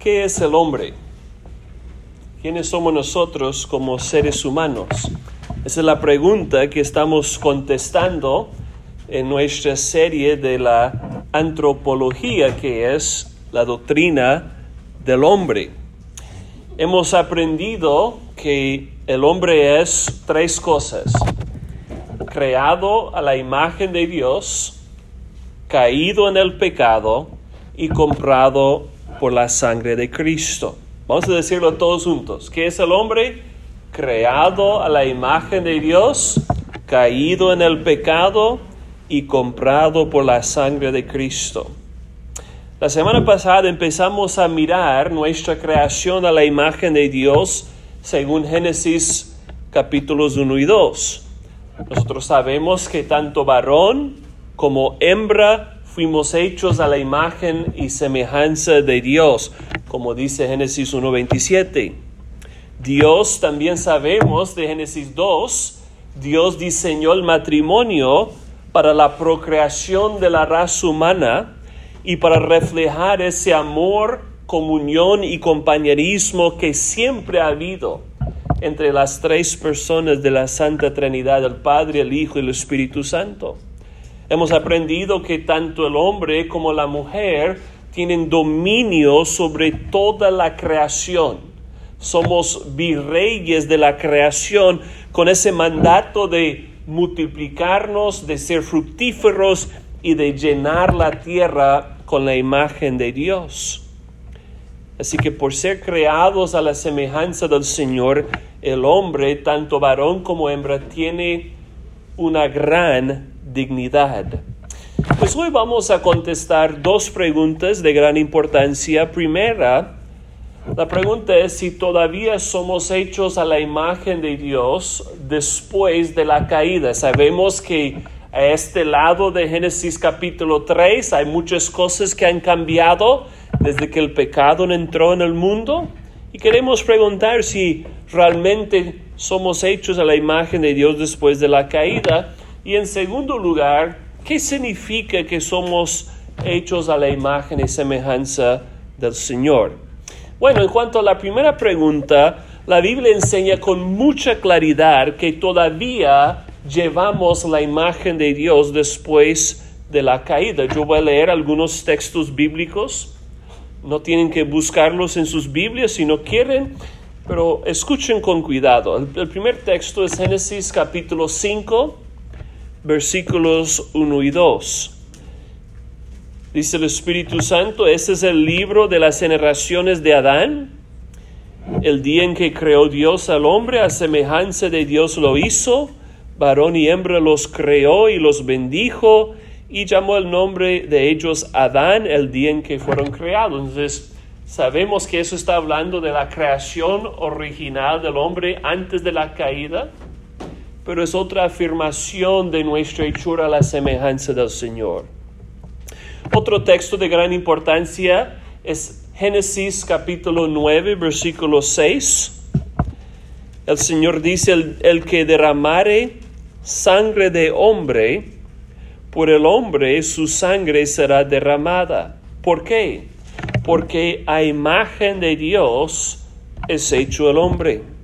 ¿Qué es el hombre? ¿Quiénes somos nosotros como seres humanos? Esa es la pregunta que estamos contestando en nuestra serie de la antropología, que es la doctrina del hombre. Hemos aprendido que el hombre es tres cosas. Creado a la imagen de Dios, caído en el pecado y comprado por la sangre de Cristo. Vamos a decirlo todos juntos. ¿Qué es el hombre? Creado a la imagen de Dios, caído en el pecado y comprado por la sangre de Cristo. La semana pasada empezamos a mirar nuestra creación a la imagen de Dios según Génesis capítulos 1 y 2. Nosotros sabemos que tanto varón como hembra fuimos hechos a la imagen y semejanza de Dios, como dice Génesis 1.27. Dios también sabemos de Génesis 2, Dios diseñó el matrimonio para la procreación de la raza humana y para reflejar ese amor, comunión y compañerismo que siempre ha habido entre las tres personas de la Santa Trinidad, el Padre, el Hijo y el Espíritu Santo. Hemos aprendido que tanto el hombre como la mujer tienen dominio sobre toda la creación. Somos virreyes de la creación con ese mandato de multiplicarnos, de ser fructíferos y de llenar la tierra con la imagen de Dios. Así que por ser creados a la semejanza del Señor, el hombre, tanto varón como hembra, tiene una gran dignidad. Pues hoy vamos a contestar dos preguntas de gran importancia. Primera, la pregunta es si todavía somos hechos a la imagen de Dios después de la caída. Sabemos que a este lado de Génesis capítulo 3 hay muchas cosas que han cambiado desde que el pecado entró en el mundo. Y queremos preguntar si realmente somos hechos a la imagen de Dios después de la caída. Y en segundo lugar, ¿qué significa que somos hechos a la imagen y semejanza del Señor? Bueno, en cuanto a la primera pregunta, la Biblia enseña con mucha claridad que todavía llevamos la imagen de Dios después de la caída. Yo voy a leer algunos textos bíblicos. No tienen que buscarlos en sus Biblias si no quieren, pero escuchen con cuidado. El, primer texto es Génesis capítulo 5 versículos 1 y 2. Dice el Espíritu Santo, este es el libro de las generaciones de Adán. El día en que creó Dios al hombre, a semejanza de Dios lo hizo, varón y hembra los creó y los bendijo y llamó el nombre de ellos Adán el día en que fueron creados. Entonces, sabemos que eso está hablando de la creación original del hombre antes de la caída pero es otra afirmación de nuestra hechura a la semejanza del Señor. Otro texto de gran importancia es Génesis capítulo 9, versículo 6. El Señor dice, el, el que derramare sangre de hombre, por el hombre su sangre será derramada. ¿Por qué? Porque a imagen de Dios es hecho el hombre.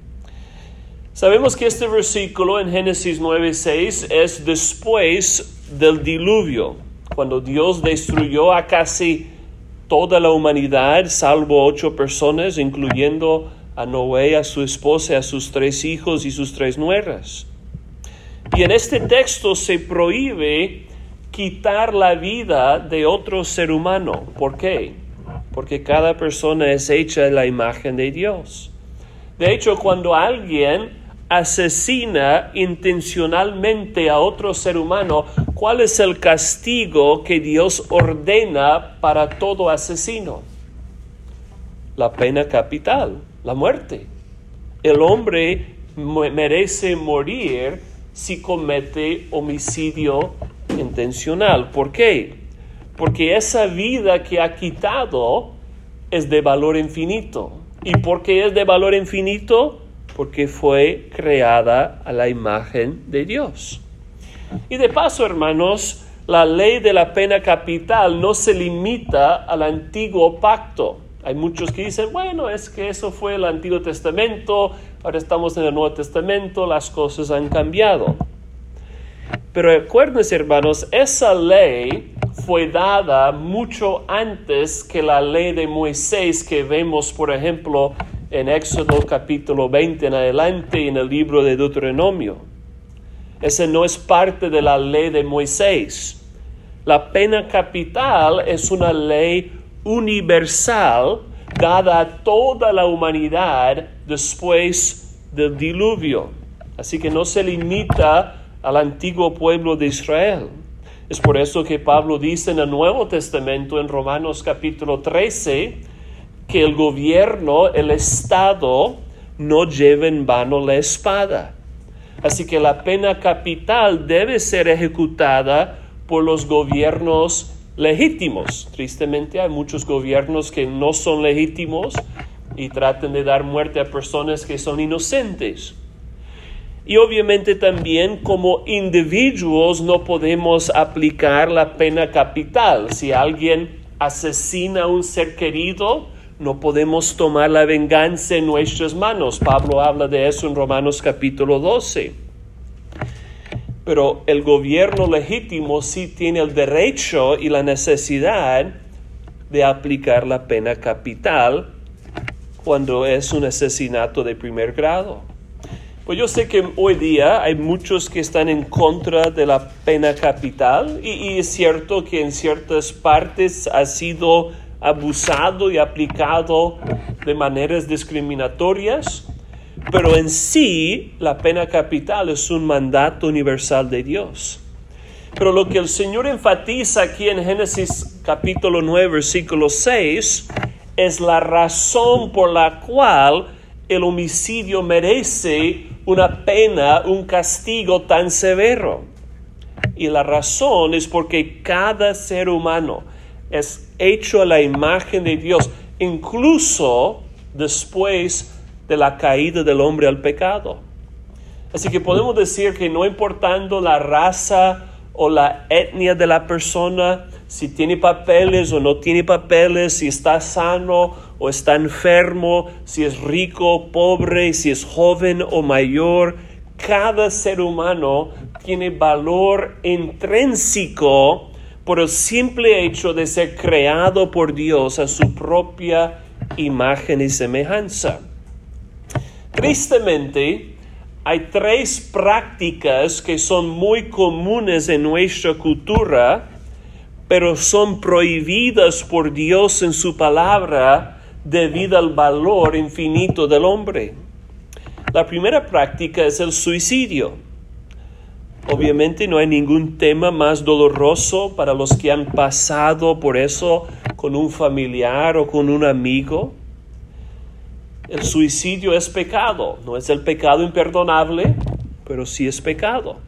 Sabemos que este versículo en Génesis 9:6 es después del diluvio, cuando Dios destruyó a casi toda la humanidad, salvo ocho personas, incluyendo a Noé, a su esposa, a sus tres hijos y sus tres nueras. Y en este texto se prohíbe quitar la vida de otro ser humano. ¿Por qué? Porque cada persona es hecha en la imagen de Dios. De hecho, cuando alguien asesina intencionalmente a otro ser humano, ¿cuál es el castigo que Dios ordena para todo asesino? La pena capital, la muerte. El hombre merece morir si comete homicidio intencional. ¿Por qué? Porque esa vida que ha quitado es de valor infinito. ¿Y por qué es de valor infinito? Porque fue creada a la imagen de Dios. Y de paso, hermanos, la ley de la pena capital no se limita al antiguo pacto. Hay muchos que dicen, bueno, es que eso fue el Antiguo Testamento, ahora estamos en el Nuevo Testamento, las cosas han cambiado. Pero acuérdense, hermanos, esa ley fue dada mucho antes que la ley de Moisés que vemos, por ejemplo, en Éxodo capítulo 20 en adelante y en el libro de Deuteronomio. Ese no es parte de la ley de Moisés. La pena capital es una ley universal dada a toda la humanidad después del diluvio. Así que no se limita al antiguo pueblo de Israel. Es por eso que Pablo dice en el Nuevo Testamento, en Romanos capítulo 13, que el gobierno, el Estado, no lleve en vano la espada. Así que la pena capital debe ser ejecutada por los gobiernos legítimos. Tristemente hay muchos gobiernos que no son legítimos y tratan de dar muerte a personas que son inocentes. Y obviamente también como individuos no podemos aplicar la pena capital. Si alguien asesina a un ser querido, no podemos tomar la venganza en nuestras manos. Pablo habla de eso en Romanos capítulo 12. Pero el gobierno legítimo sí tiene el derecho y la necesidad de aplicar la pena capital cuando es un asesinato de primer grado. Pues yo sé que hoy día hay muchos que están en contra de la pena capital y, es cierto que en ciertas partes ha sido abusado y aplicado de maneras discriminatorias, pero en sí la pena capital es un mandato universal de Dios. Pero lo que el Señor enfatiza aquí en Génesis capítulo 9, versículo 6, es la razón por la cual el homicidio merece una pena, un castigo tan severo. Y la razón es porque cada ser humano es hecho a la imagen de Dios, incluso después de la caída del hombre al pecado. Así que podemos decir que no importando la raza o la etnia de la persona, si tiene papeles o no tiene papeles, si está sano o está enfermo, si es rico o pobre, si es joven o mayor, cada ser humano tiene valor intrínseco por el simple hecho de ser creado por Dios a su propia imagen y semejanza. Tristemente, hay tres prácticas que son muy comunes en nuestra cultura, pero son prohibidas por Dios en su palabra debido al valor infinito del hombre. La primera práctica es el suicidio. Obviamente no hay ningún tema más doloroso para los que han pasado por eso con un familiar o con un amigo. El suicidio es pecado, no es el pecado imperdonable, pero sí es pecado.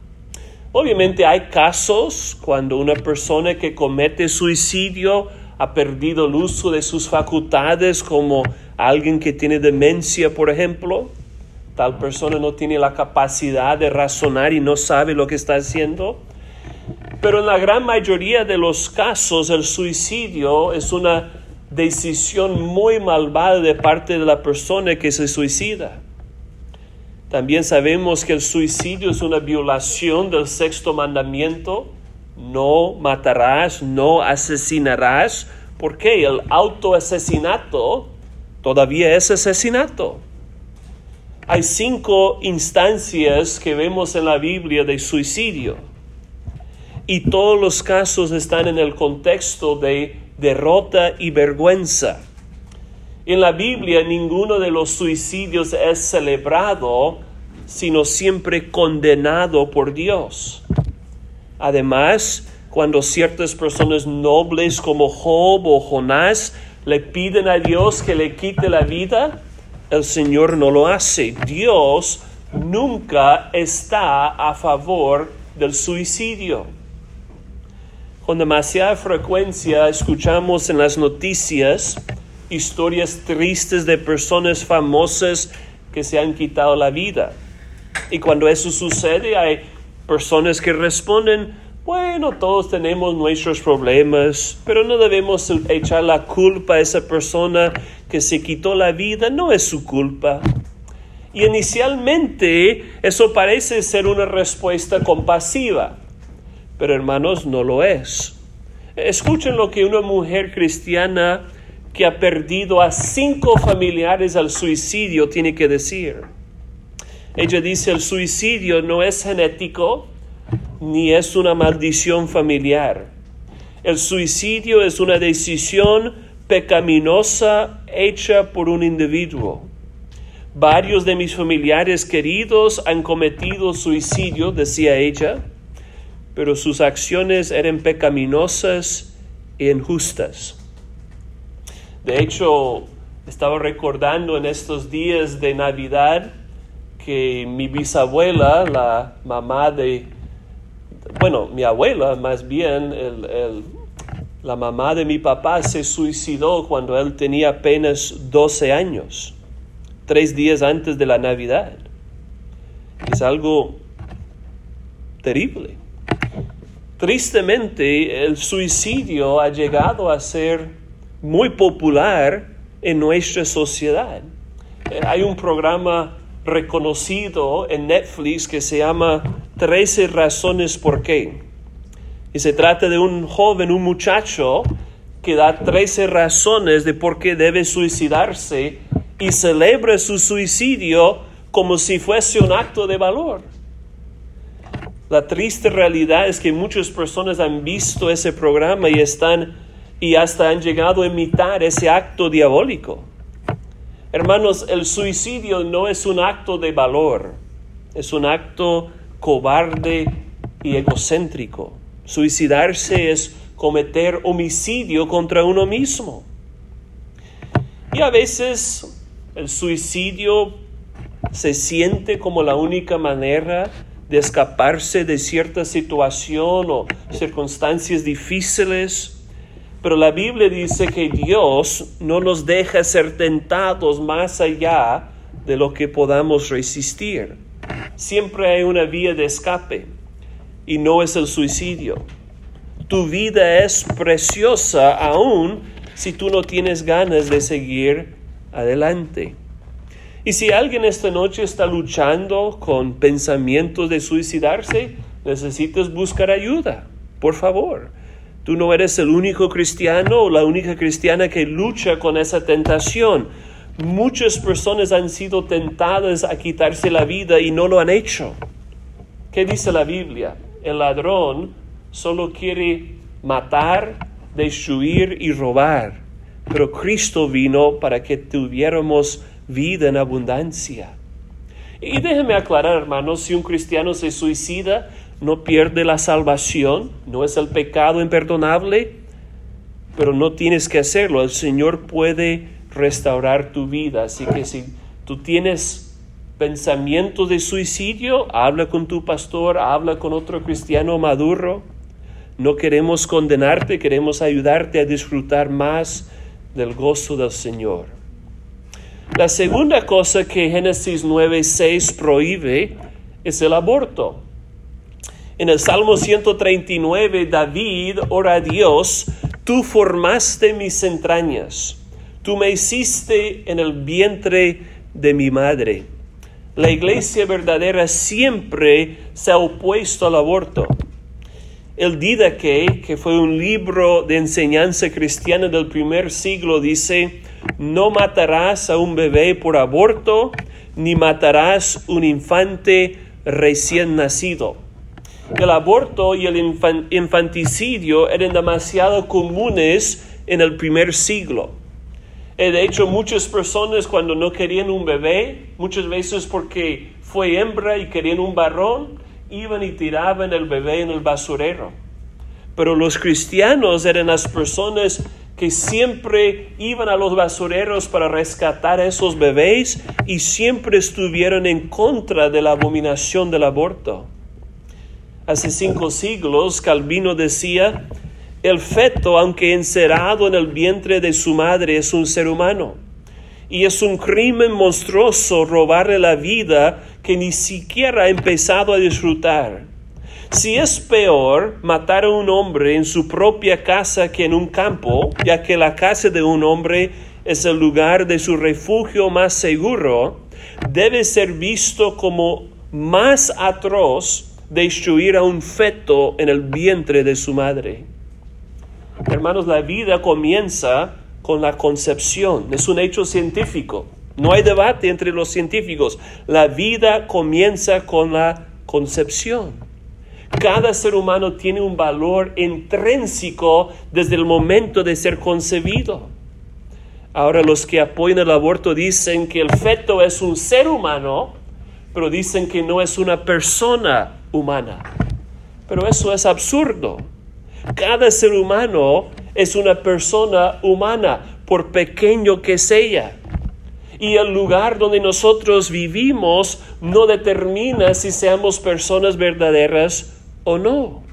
Obviamente hay casos cuando una persona que comete suicidio ha perdido el uso de sus facultades, como alguien que tiene demencia, por ejemplo. Tal persona no tiene la capacidad de razonar y no sabe lo que está haciendo. Pero en la gran mayoría de los casos el suicidio es una decisión muy malvada de parte de la persona que se suicida. También sabemos que el suicidio es una violación del sexto mandamiento. No matarás, no asesinarás, porque el autoasesinato todavía es asesinato. Hay cinco instancias que vemos en la Biblia de suicidio y todos los casos están en el contexto de derrota y vergüenza. En la Biblia ninguno de los suicidios es celebrado, sino siempre condenado por Dios. Además, cuando ciertas personas nobles como Job o Jonás le piden a Dios que le quite la vida, el Señor no lo hace. Dios nunca está a favor del suicidio. Con demasiada frecuencia escuchamos en las noticias historias tristes de personas famosas que se han quitado la vida. Y cuando eso sucede hay personas que responden, bueno, todos tenemos nuestros problemas, pero no debemos echar la culpa a esa persona que se quitó la vida, no es su culpa. Y inicialmente eso parece ser una respuesta compasiva, pero hermanos, no lo es. Escuchen lo que una mujer cristiana que ha perdido a cinco familiares al suicidio tiene que decir. Ella dice, el suicidio no es genético ni es una maldición familiar. El suicidio es una decisión pecaminosa hecha por un individuo. Varios de mis familiares queridos han cometido suicidio, decía ella, pero sus acciones eran pecaminosas e injustas. De hecho, estaba recordando en estos días de Navidad que mi bisabuela, la mamá de, bueno, mi abuela más bien, la mamá de mi papá se suicidó cuando él tenía apenas 12 años, tres días antes de la Navidad. Es algo terrible. Tristemente, el suicidio ha llegado a ser muy popular en nuestra sociedad. Eh, hay un programa reconocido en Netflix que se llama 13 razones por qué. Y se trata de un joven, un muchacho, que da 13 razones de por qué debe suicidarse y celebra su suicidio como si fuese un acto de valor. La triste realidad es que muchas personas han visto ese programa y están y hasta han llegado a imitar ese acto diabólico. Hermanos, el suicidio no es un acto de valor, es un acto cobarde y egocéntrico. Suicidarse es cometer homicidio contra uno mismo. Y a veces el suicidio se siente como la única manera de escaparse de cierta situación o circunstancias difíciles pero la Biblia dice que Dios no nos deja ser tentados más allá de lo que podamos resistir. Siempre hay una vía de escape y no es el suicidio. Tu vida es preciosa aún si tú no tienes ganas de seguir adelante. Y si alguien esta noche está luchando con pensamientos de suicidarse, necesitas buscar ayuda, por favor. Tú no eres el único cristiano o la única cristiana que lucha con esa tentación. Muchas personas han sido tentadas a quitarse la vida y no lo han hecho. ¿Qué dice la Biblia? El ladrón solo quiere matar, destruir y robar. Pero Cristo vino para que tuviéramos vida en abundancia. Y déjeme aclarar, hermanos, si un cristiano se suicida, no pierde la salvación, no es el pecado imperdonable, pero no tienes que hacerlo. El Señor puede restaurar tu vida. Así que si tú tienes pensamiento de suicidio, habla con tu pastor, habla con otro cristiano maduro. No queremos condenarte, queremos ayudarte a disfrutar más del gozo del Señor. La segunda cosa que Génesis 9:6 prohíbe es el aborto. En el Salmo 139, David ora a Dios, tú formaste mis entrañas, tú me hiciste en el vientre de mi madre. La iglesia verdadera siempre se ha opuesto al aborto. El Didache, que fue un libro de enseñanza cristiana del primer siglo, dice, no matarás a un bebé por aborto, ni matarás un infante recién nacido el aborto y el infanticidio eran demasiado comunes en el primer siglo. Eh, de hecho, muchas personas cuando no querían un bebé, muchas veces porque fue hembra y querían un varón, iban y tiraban el bebé en el basurero. Pero los cristianos eran las personas que siempre iban a los basureros para rescatar a esos bebés y siempre estuvieron en contra de la abominación del aborto hace cinco siglos, Calvino decía, el feto, aunque encerrado en el vientre de su madre, es un ser humano. Y es un crimen monstruoso robarle la vida que ni siquiera ha empezado a disfrutar. Si es peor matar a un hombre en su propia casa que en un campo, ya que la casa de un hombre es el lugar de su refugio más seguro, debe ser visto como más atroz destruir a un feto en el vientre de su madre. Hermanos, la vida comienza con la concepción, es un hecho científico. No hay debate entre los científicos. La vida comienza con la concepción. Cada ser humano tiene un valor intrínseco desde el momento de ser concebido. Ahora los que apoyan el aborto dicen que el feto es un ser humano, pero dicen que no es una persona humana. Pero eso es absurdo. Cada ser humano es una persona humana, por pequeño que sea. Y el lugar donde nosotros vivimos no determina si seamos personas verdaderas o no.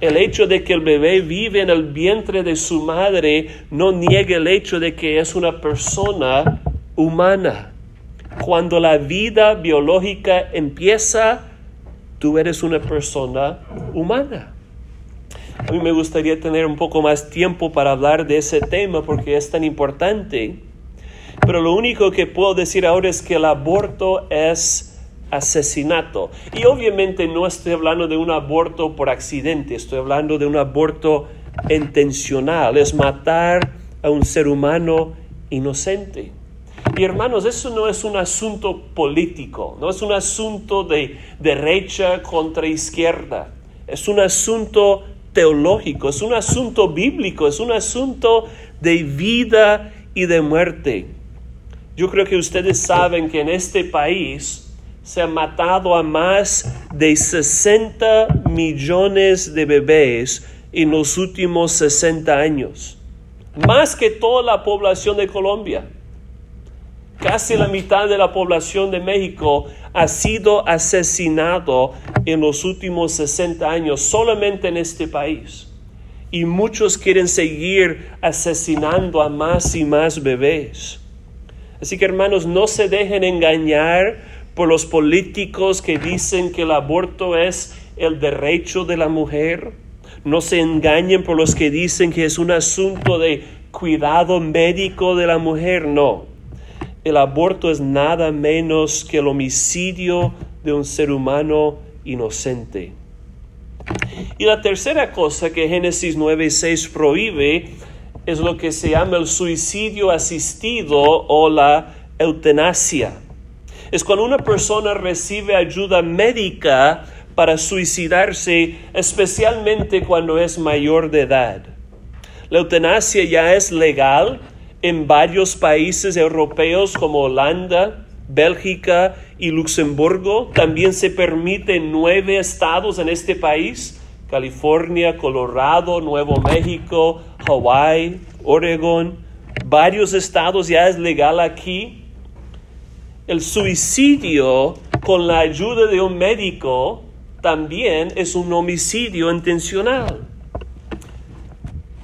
El hecho de que el bebé vive en el vientre de su madre no niega el hecho de que es una persona humana. Cuando la vida biológica empieza, tú eres una persona humana. A mí me gustaría tener un poco más tiempo para hablar de ese tema porque es tan importante. Pero lo único que puedo decir ahora es que el aborto es asesinato. Y obviamente no estoy hablando de un aborto por accidente, estoy hablando de un aborto intencional, es matar a un ser humano inocente. Y hermanos, eso no es un asunto político, no es un asunto de derecha contra izquierda, es un asunto teológico, es un asunto bíblico, es un asunto de vida y de muerte. Yo creo que ustedes saben que en este país se han matado a más de 60 millones de bebés en los últimos 60 años, más que toda la población de Colombia. Casi la mitad de la población de México ha sido asesinado en los últimos 60 años solamente en este país. Y muchos quieren seguir asesinando a más y más bebés. Así que hermanos, no se dejen engañar por los políticos que dicen que el aborto es el derecho de la mujer. No se engañen por los que dicen que es un asunto de cuidado médico de la mujer. No el aborto es nada menos que el homicidio de un ser humano inocente. Y la tercera cosa que Génesis 9:6 prohíbe es lo que se llama el suicidio asistido o la eutanasia. Es cuando una persona recibe ayuda médica para suicidarse, especialmente cuando es mayor de edad. La eutanasia ya es legal en varios países europeos como Holanda, Bélgica y Luxemburgo. También se permite nueve estados en este país, California, Colorado, Nuevo México, Hawaii, Oregon. Varios estados ya es legal aquí. El suicidio con la ayuda de un médico también es un homicidio intencional.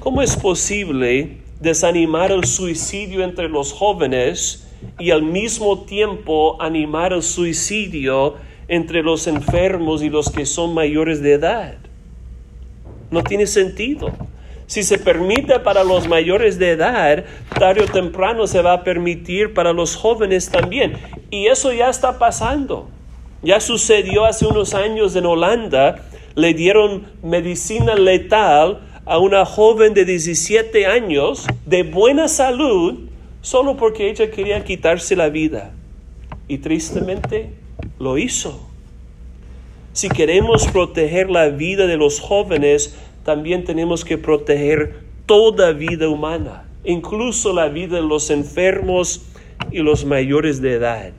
¿Cómo es posible desanimar el suicidio entre los jóvenes y al mismo tiempo animar el suicidio entre los enfermos y los que son mayores de edad. No tiene sentido. Si se permite para los mayores de edad, tarde o temprano se va a permitir para los jóvenes también. Y eso ya está pasando. Ya sucedió hace unos años en Holanda. Le dieron medicina letal a una joven de 17 años de buena salud solo porque ella quería quitarse la vida. Y tristemente lo hizo. Si queremos proteger la vida de los jóvenes, también tenemos que proteger toda vida humana, incluso la vida de los enfermos y los mayores de edad.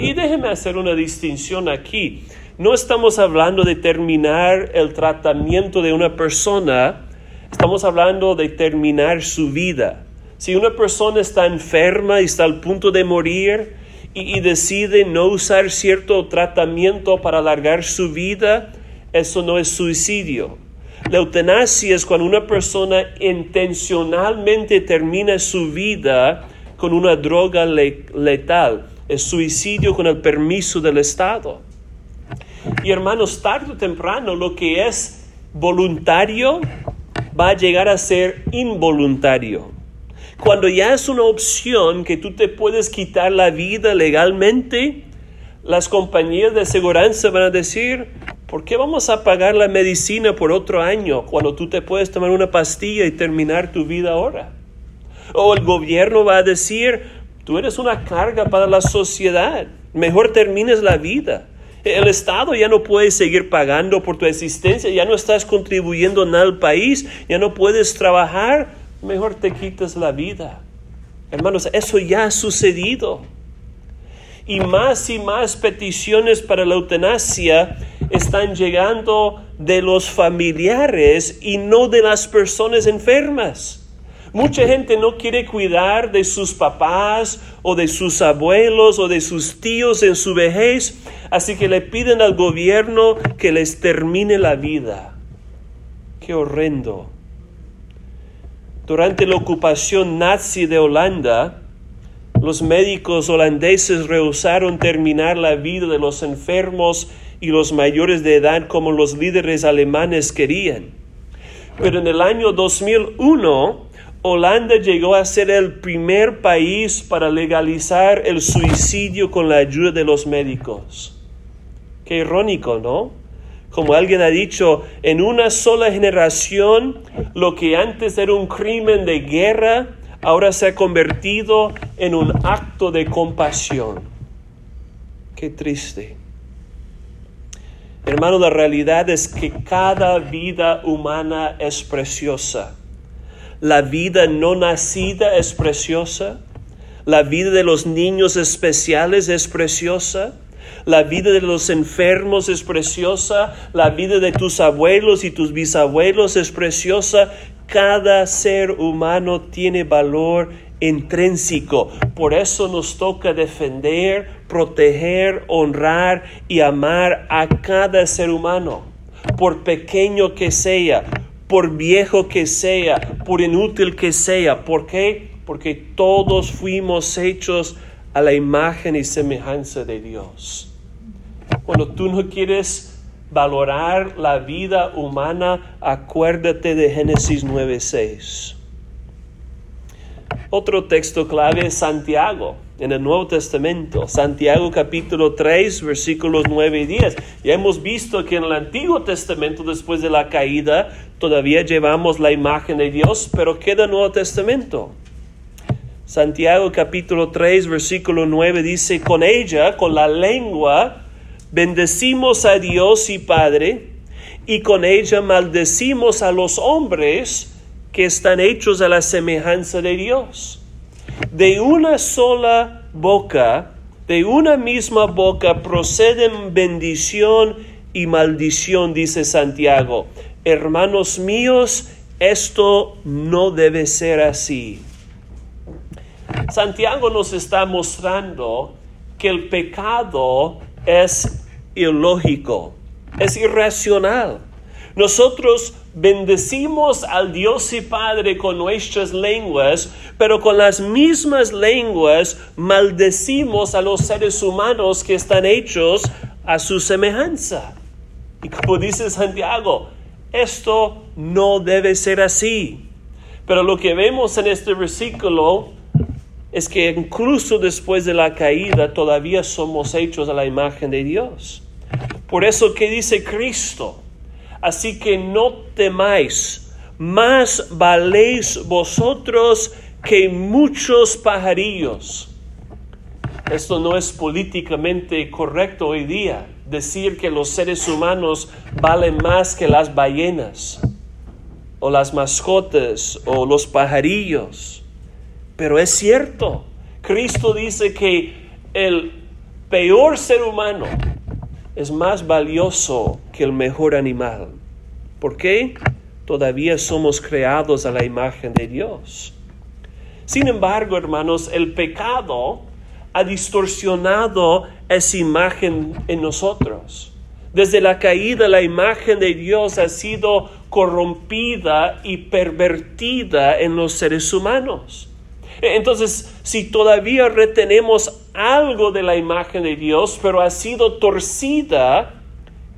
Y déjeme hacer una distinción aquí. No estamos hablando de terminar el tratamiento de una persona, estamos hablando de terminar su vida. Si una persona está enferma y está al punto de morir y, decide no usar cierto tratamiento para alargar su vida, eso no es suicidio. La eutanasia es cuando una persona intencionalmente termina su vida con una droga letal. Es suicidio con el permiso del Estado. Y hermanos, tarde o temprano lo que es voluntario va a llegar a ser involuntario. Cuando ya es una opción que tú te puedes quitar la vida legalmente, las compañías de seguridad van a decir, ¿por qué vamos a pagar la medicina por otro año cuando tú te puedes tomar una pastilla y terminar tu vida ahora? O el gobierno va a decir, tú eres una carga para la sociedad, mejor termines la vida. El Estado ya no puede seguir pagando por tu existencia, ya no estás contribuyendo nada al país, ya no puedes trabajar, mejor te quitas la vida. Hermanos, eso ya ha sucedido. Y más y más peticiones para la eutanasia están llegando de los familiares y no de las personas enfermas. Mucha gente no quiere cuidar de sus papás o de sus abuelos o de sus tíos en su vejez, así que le piden al gobierno que les termine la vida. Qué horrendo. Durante la ocupación nazi de Holanda, los médicos holandeses rehusaron terminar la vida de los enfermos y los mayores de edad como los líderes alemanes querían. Pero en el año 2001, Holanda llegó a ser el primer país para legalizar el suicidio con la ayuda de los médicos. Qué irónico, ¿no? Como alguien ha dicho, en una sola generación, lo que antes era un crimen de guerra, ahora se ha convertido en un acto de compasión. Qué triste. Hermano, la realidad es que cada vida humana es preciosa la vida no nacida es preciosa. La vida de los niños especiales es preciosa. La vida de los enfermos es preciosa. La vida de tus abuelos y tus bisabuelos es preciosa. Cada ser humano tiene valor intrínseco. Por eso nos toca defender, proteger, honrar y amar a cada ser humano, por pequeño que sea, por viejo que sea, por inútil que sea. ¿Por qué? Porque todos fuimos hechos a la imagen y semejanza de Dios. Cuando tú no quieres valorar la vida humana, acuérdate de Génesis 9:6. Otro texto clave es Santiago en el Nuevo Testamento. Santiago capítulo 3 versículos 9 y 10. Ya hemos visto que en el Antiguo Testamento después de la caída todavía llevamos la imagen de Dios, pero queda el Nuevo Testamento. Santiago capítulo 3 versículo 9 dice, con ella, con la lengua, bendecimos a Dios y Padre, y con ella maldecimos a los hombres que están hechos a la semejanza de Dios. De una sola boca, de una misma boca proceden bendición y maldición, dice Santiago. Hermanos míos, esto no debe ser así. Santiago nos está mostrando que el pecado es ilógico, es irracional. Nosotros bendecimos al Dios y Padre con nuestras lenguas, pero con las mismas lenguas maldecimos a los seres humanos que están hechos a su semejanza. Y como dice Santiago, esto no debe ser así. Pero lo que vemos en este versículo es que incluso después de la caída todavía somos hechos a la imagen de Dios. Por eso, ¿qué dice Cristo? Así que no temáis, más valéis vosotros que muchos pajarillos. Esto no es políticamente correcto hoy día, decir que los seres humanos valen más que las ballenas, o las mascotas, o los pajarillos. Pero es cierto, Cristo dice que el peor ser humano es más valioso que el mejor animal. ¿Por qué? Todavía somos creados a la imagen de Dios. Sin embargo, hermanos, el pecado ha distorsionado esa imagen en nosotros. Desde la caída, la imagen de Dios ha sido corrompida y pervertida en los seres humanos. Entonces, si todavía retenemos algo de la imagen de Dios, pero ha sido torcida,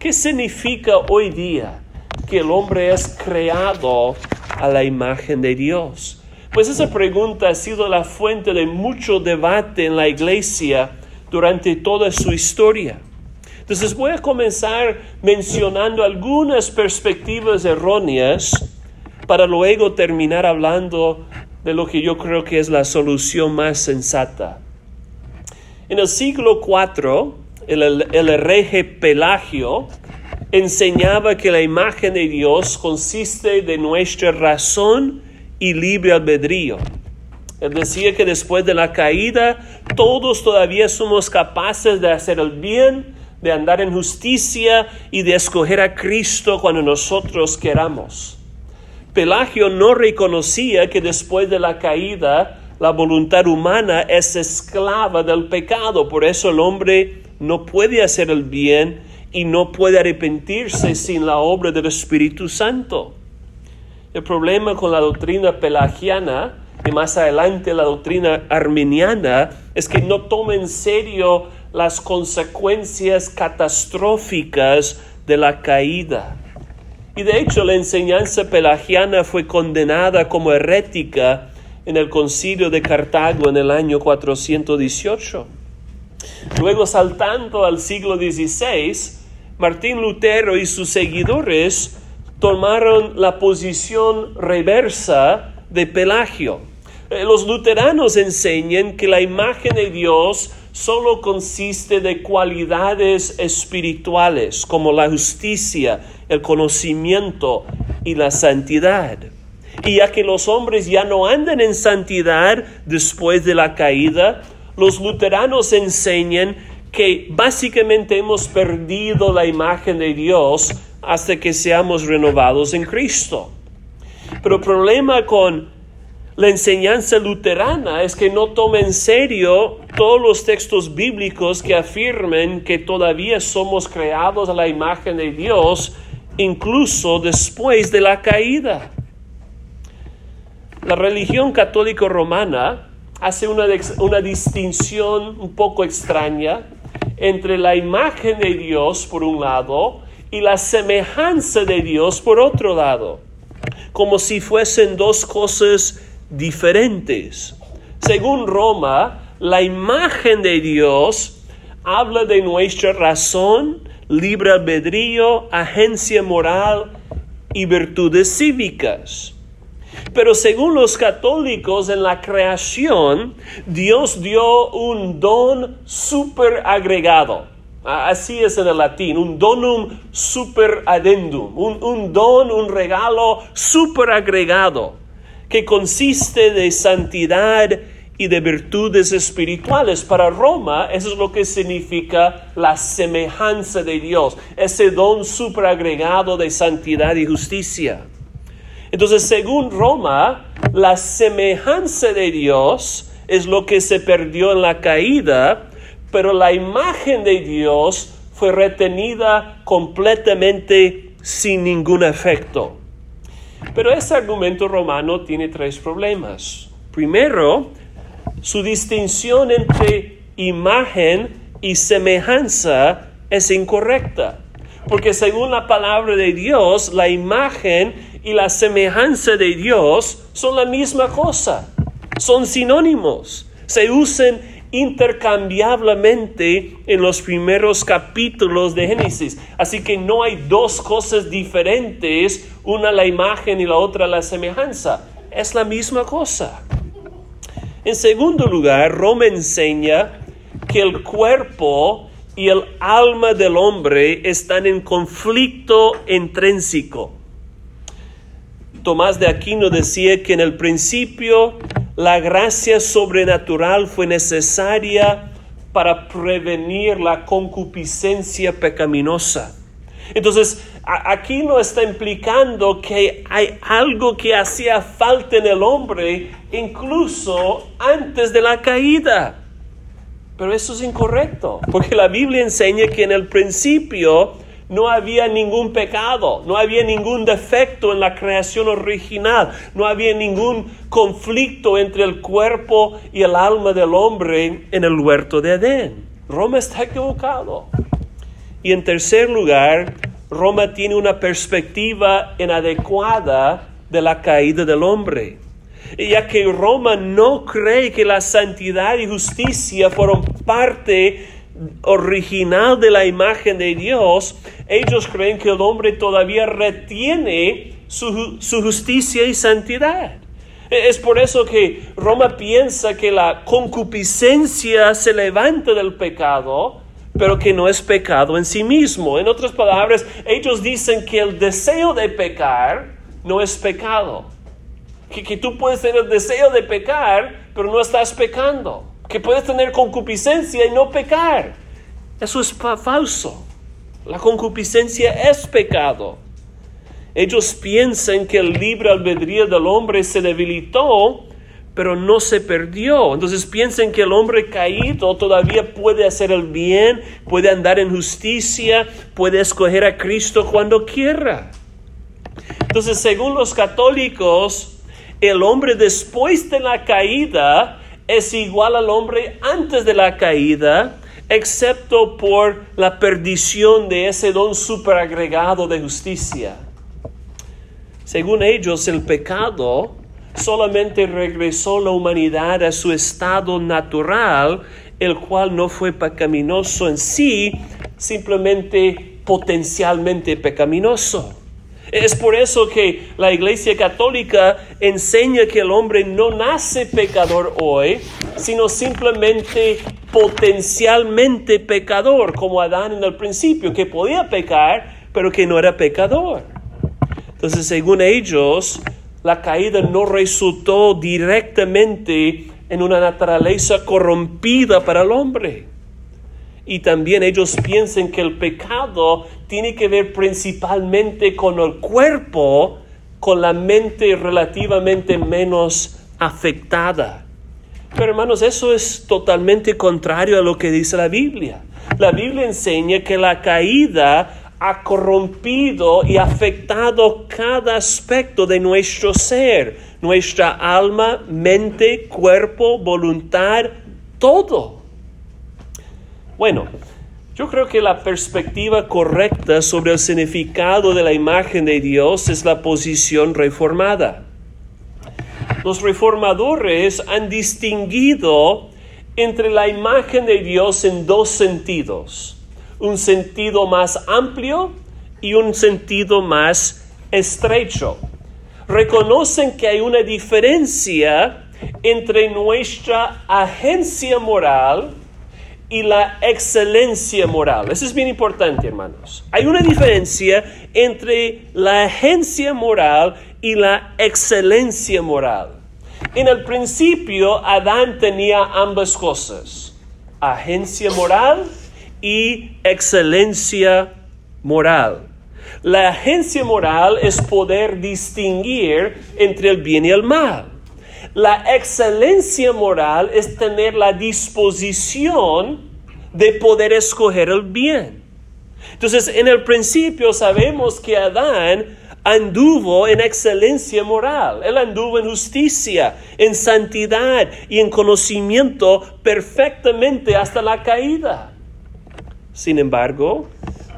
¿Qué significa hoy día que el hombre es creado a la imagen de Dios? Pues esa pregunta ha sido la fuente de mucho debate en la iglesia durante toda su historia. Entonces voy a comenzar mencionando algunas perspectivas erróneas para luego terminar hablando de lo que yo creo que es la solución más sensata. En el siglo IV, el, el hereje Pelagio enseñaba que la imagen de Dios consiste de nuestra razón y libre albedrío. Él decía que después de la caída todos todavía somos capaces de hacer el bien, de andar en justicia y de escoger a Cristo cuando nosotros queramos. Pelagio no reconocía que después de la caída la voluntad humana es esclava del pecado, por eso el hombre no puede hacer el bien y no puede arrepentirse sin la obra del Espíritu Santo. El problema con la doctrina pelagiana y más adelante la doctrina arminiana es que no toma en serio las consecuencias catastróficas de la caída. Y de hecho la enseñanza pelagiana fue condenada como herética en el concilio de Cartago en el año 418. Luego saltando al siglo XVI, Martín Lutero y sus seguidores tomaron la posición reversa de Pelagio. Eh, los luteranos enseñan que la imagen de Dios solo consiste de cualidades espirituales como la justicia, el conocimiento y la santidad. Y ya que los hombres ya no andan en santidad después de la caída, los luteranos enseñan que básicamente hemos perdido la imagen de Dios hasta que seamos renovados en Cristo. Pero el problema con la enseñanza luterana es que no toma en serio todos los textos bíblicos que afirmen que todavía somos creados a la imagen de Dios, incluso después de la caída. La religión católica romana hace una, una distinción un poco extraña entre la imagen de Dios por un lado y la semejanza de Dios por otro lado, como si fuesen dos cosas diferentes. Según Roma, la imagen de Dios habla de nuestra razón, libre albedrío, agencia moral y virtudes cívicas. Pero según los católicos en la creación, Dios dio un don super agregado. Así es en el latín, un donum super addendum, un, un don, un regalo super agregado que consiste de santidad y de virtudes espirituales. Para Roma, eso es lo que significa la semejanza de Dios, ese don superagregado de santidad y justicia. Entonces, según Roma, la semejanza de Dios es lo que se perdió en la caída, pero la imagen de Dios fue retenida completamente sin ningún efecto. Pero ese argumento romano tiene tres problemas. Primero, su distinción entre imagen y semejanza es incorrecta. Porque según la palabra de Dios, la imagen y la semejanza de Dios son la misma cosa. Son sinónimos. Se usan intercambiablemente en los primeros capítulos de Génesis. Así que no hay dos cosas diferentes, una la imagen y la otra la semejanza. Es la misma cosa. En segundo lugar, Roma enseña que el cuerpo y el alma del hombre están en conflicto intrínseco. Tomás de Aquino decía que en el principio la gracia sobrenatural fue necesaria para prevenir la concupiscencia pecaminosa. Entonces, aquí no está implicando que hay algo que hacía falta en el hombre incluso antes de la caída. Pero eso es incorrecto, porque la Biblia enseña que en el principio no había ningún pecado, no había ningún defecto en la creación original, no había ningún conflicto entre el cuerpo y el alma del hombre en el huerto de Edén. Roma está equivocado. Y en tercer lugar, Roma tiene una perspectiva inadecuada de la caída del hombre. Ya que Roma no cree que la santidad y justicia fueron parte original de la imagen de Dios, ellos creen que el hombre todavía retiene su, su justicia y santidad. Es por eso que Roma piensa que la concupiscencia se levanta del pecado, pero que no es pecado en sí mismo. En otras palabras, ellos dicen que el deseo de pecar no es pecado. Que, que tú puedes tener el deseo de pecar, pero no estás pecando. Que puedes tener concupiscencia y no pecar. Eso es falso. La concupiscencia es pecado. Ellos piensan que el libre albedrío del hombre se debilitó pero no se perdió. Entonces piensen que el hombre caído todavía puede hacer el bien, puede andar en justicia, puede escoger a Cristo cuando quiera. Entonces, según los católicos, el hombre después de la caída es igual al hombre antes de la caída, excepto por la perdición de ese don superagregado de justicia. Según ellos, el pecado solamente regresó la humanidad a su estado natural, el cual no fue pecaminoso en sí, simplemente potencialmente pecaminoso. Es por eso que la Iglesia Católica enseña que el hombre no nace pecador hoy, sino simplemente potencialmente pecador, como Adán en el principio, que podía pecar, pero que no era pecador. Entonces, según ellos, la caída no resultó directamente en una naturaleza corrompida para el hombre. Y también ellos piensan que el pecado tiene que ver principalmente con el cuerpo, con la mente relativamente menos afectada. Pero hermanos, eso es totalmente contrario a lo que dice la Biblia. La Biblia enseña que la caída ha corrompido y afectado cada aspecto de nuestro ser, nuestra alma, mente, cuerpo, voluntad, todo. Bueno, yo creo que la perspectiva correcta sobre el significado de la imagen de Dios es la posición reformada. Los reformadores han distinguido entre la imagen de Dios en dos sentidos un sentido más amplio y un sentido más estrecho. Reconocen que hay una diferencia entre nuestra agencia moral y la excelencia moral. Eso es bien importante, hermanos. Hay una diferencia entre la agencia moral y la excelencia moral. En el principio, Adán tenía ambas cosas. Agencia moral y excelencia moral. La agencia moral es poder distinguir entre el bien y el mal. La excelencia moral es tener la disposición de poder escoger el bien. Entonces, en el principio sabemos que Adán anduvo en excelencia moral, él anduvo en justicia, en santidad y en conocimiento perfectamente hasta la caída. Sin embargo,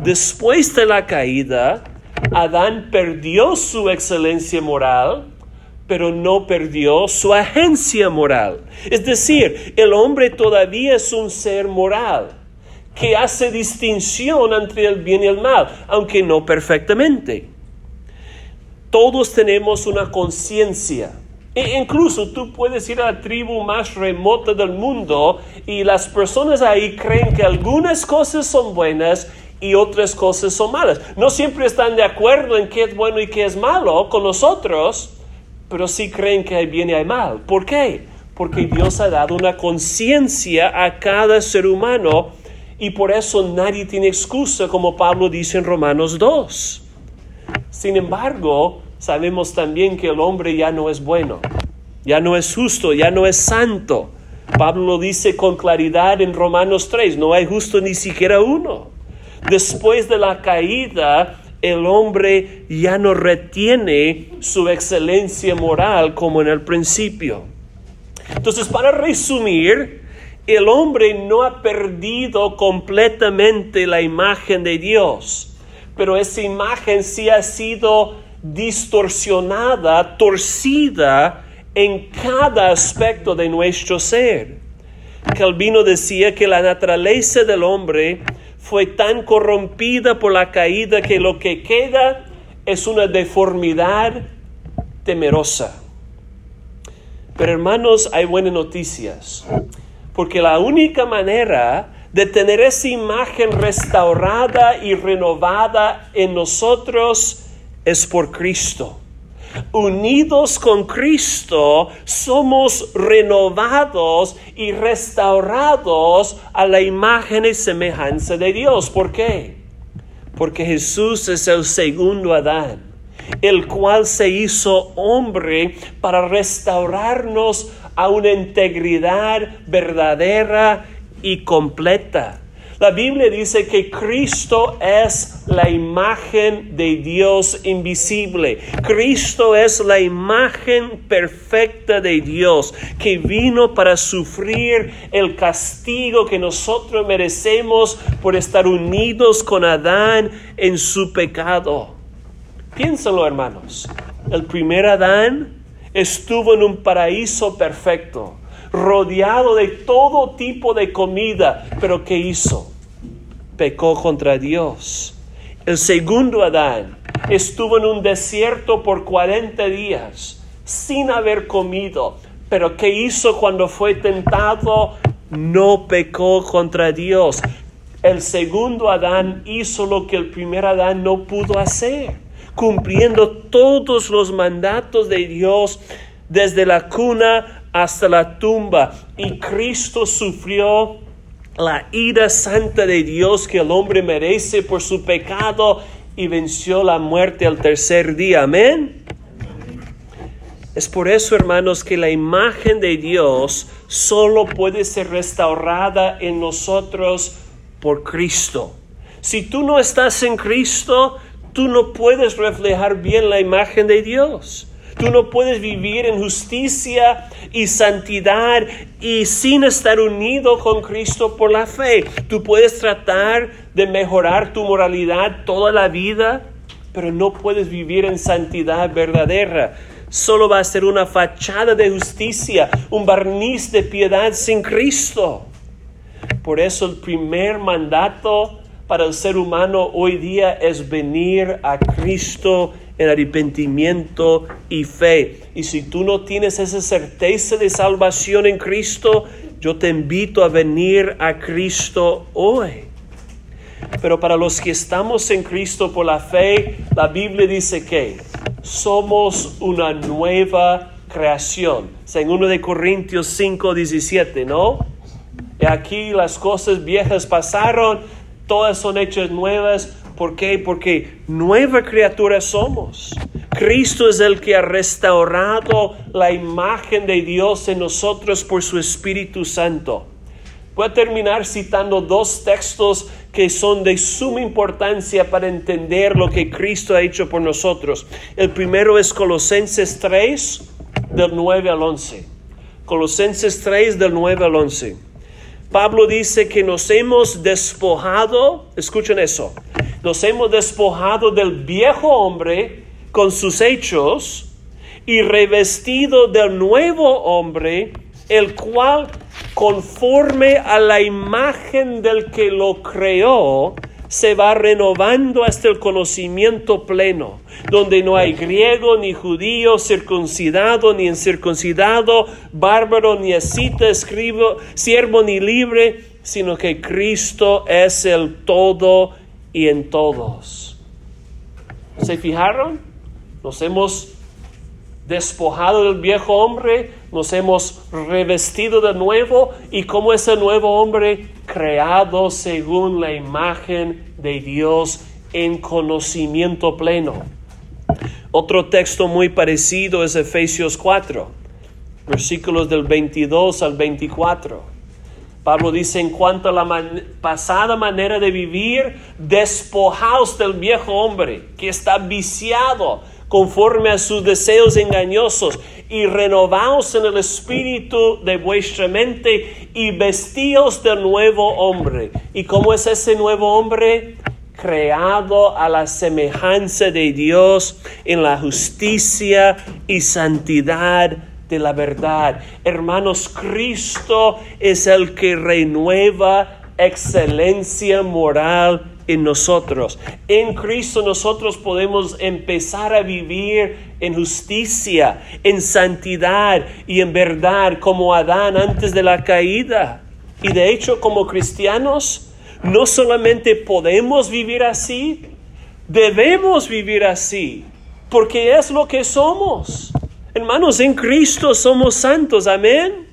después de la caída, Adán perdió su excelencia moral, pero no perdió su agencia moral. Es decir, el hombre todavía es un ser moral que hace distinción entre el bien y el mal, aunque no perfectamente. Todos tenemos una conciencia e incluso tú puedes ir a la tribu más remota del mundo y las personas ahí creen que algunas cosas son buenas y otras cosas son malas. No siempre están de acuerdo en qué es bueno y qué es malo con nosotros, pero sí creen que hay bien y hay mal. ¿Por qué? Porque Dios ha dado una conciencia a cada ser humano y por eso nadie tiene excusa, como Pablo dice en Romanos 2. Sin embargo, sabemos también que el hombre ya no es bueno, ya no es justo, ya no es santo. Pablo lo dice con claridad en Romanos 3, no hay justo ni siquiera uno. Después de la caída, el hombre ya no retiene su excelencia moral como en el principio. Entonces, para resumir, el hombre no ha perdido completamente la imagen de Dios, pero esa imagen sí ha sido distorsionada, torcida en cada aspecto de nuestro ser. Calvino decía que la naturaleza del hombre fue tan corrompida por la caída que lo que queda es una deformidad temerosa. Pero hermanos, hay buenas noticias, porque la única manera de tener esa imagen restaurada y renovada en nosotros es por Cristo. Unidos con Cristo somos renovados y restaurados a la imagen y semejanza de Dios. ¿Por qué? Porque Jesús es el segundo Adán el cual se hizo hombre para restaurarnos a una integridad verdadera y completa. La Biblia dice que Cristo es la imagen de Dios invisible. Cristo es la imagen perfecta de Dios que vino para sufrir el castigo que nosotros merecemos por estar unidos con Adán en su pecado. Piénsalo, hermanos. El primer Adán estuvo en un paraíso perfecto, rodeado de todo tipo de comida, pero ¿qué hizo? Pecó contra Dios. El segundo Adán estuvo en un desierto por 40 días sin haber comido, pero ¿qué hizo cuando fue tentado? No pecó contra Dios. El segundo Adán hizo lo que el primer Adán no pudo hacer cumpliendo todos los mandatos de Dios desde la cuna hasta la tumba. Y Cristo sufrió la ira santa de Dios que el hombre merece por su pecado y venció la muerte al tercer día. Amén. Es por eso, hermanos, que la imagen de Dios solo puede ser restaurada en nosotros por Cristo. Si tú no estás en Cristo, tú no puedes reflejar bien la imagen de Dios. Tú no puedes vivir en justicia y santidad y sin estar unido con Cristo por la fe. Tú puedes tratar de mejorar tu moralidad toda la vida, pero no puedes vivir en santidad verdadera. Solo va a ser una fachada de justicia, un barniz de piedad sin Cristo. Por eso el primer mandato para el ser humano hoy día es venir a Cristo en arrepentimiento y fe. Y si tú no tienes esa certeza de salvación en Cristo, yo te invito a venir a Cristo hoy. Pero para los que estamos en Cristo por la fe, la Biblia dice que somos una nueva creación. Según de Corintios 5, 17, ¿no? Y aquí las cosas viejas pasaron, todas son hechas nuevas. ¿Por qué? Porque nueva criatura somos. Cristo es el que ha restaurado la imagen de Dios en nosotros por su Espíritu Santo. Voy a terminar citando dos textos que son de suma importancia para entender lo que Cristo ha hecho por nosotros. El primero es Colosenses 3, del 9 al 11. Colosenses 3, del 9 al 11. Pablo dice que nos hemos despojado, escuchen eso, nos hemos despojado del viejo hombre con sus hechos y revestido del nuevo hombre, el cual conforme a la imagen del que lo creó, se va renovando hasta el conocimiento pleno, donde no hay griego ni judío, circuncidado ni incircuncidado, bárbaro ni ascita, escribo, siervo ni libre, sino que Cristo es el todo y en todos. ¿Se fijaron? Nos hemos despojado del viejo hombre, nos hemos revestido de nuevo y como ese nuevo hombre creado según la imagen de Dios en conocimiento pleno. Otro texto muy parecido es Efesios 4, versículos del 22 al 24. Pablo dice, en cuanto a la pasada manera de vivir, despojaos del viejo hombre que está viciado conforme a sus deseos engañosos, y renovaos en el espíritu de vuestra mente y vestíos del nuevo hombre. ¿Y cómo es ese nuevo hombre? creado a la semejanza de Dios en la justicia y santidad de la verdad. Hermanos, Cristo es el que renueva excelencia moral en nosotros. En Cristo nosotros podemos empezar a vivir en justicia, en santidad y en verdad como Adán antes de la caída. Y de hecho como cristianos no solamente podemos vivir así, debemos vivir así, porque es lo que somos. Hermanos, en Cristo somos santos, amén.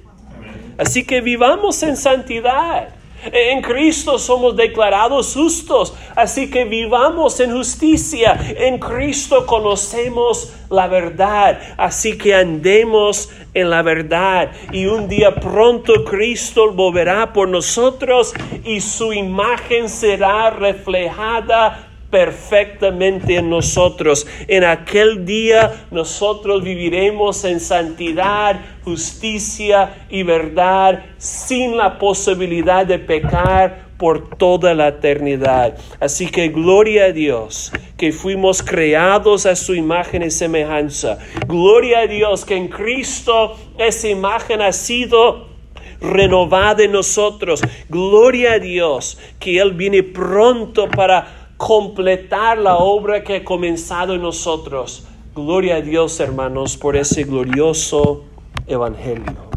Así que vivamos en santidad. En Cristo somos declarados justos, así que vivamos en justicia. En Cristo conocemos la verdad, así que andemos en la verdad. Y un día pronto Cristo volverá por nosotros y su imagen será reflejada perfectamente en nosotros. En aquel día nosotros viviremos en santidad, justicia y verdad sin la posibilidad de pecar por toda la eternidad. Así que gloria a Dios que fuimos creados a su imagen y semejanza. Gloria a Dios que en Cristo esa imagen ha sido renovada en nosotros. Gloria a Dios que Él viene pronto para completar la obra que ha comenzado en nosotros. Gloria a Dios, hermanos, por ese glorioso evangelio.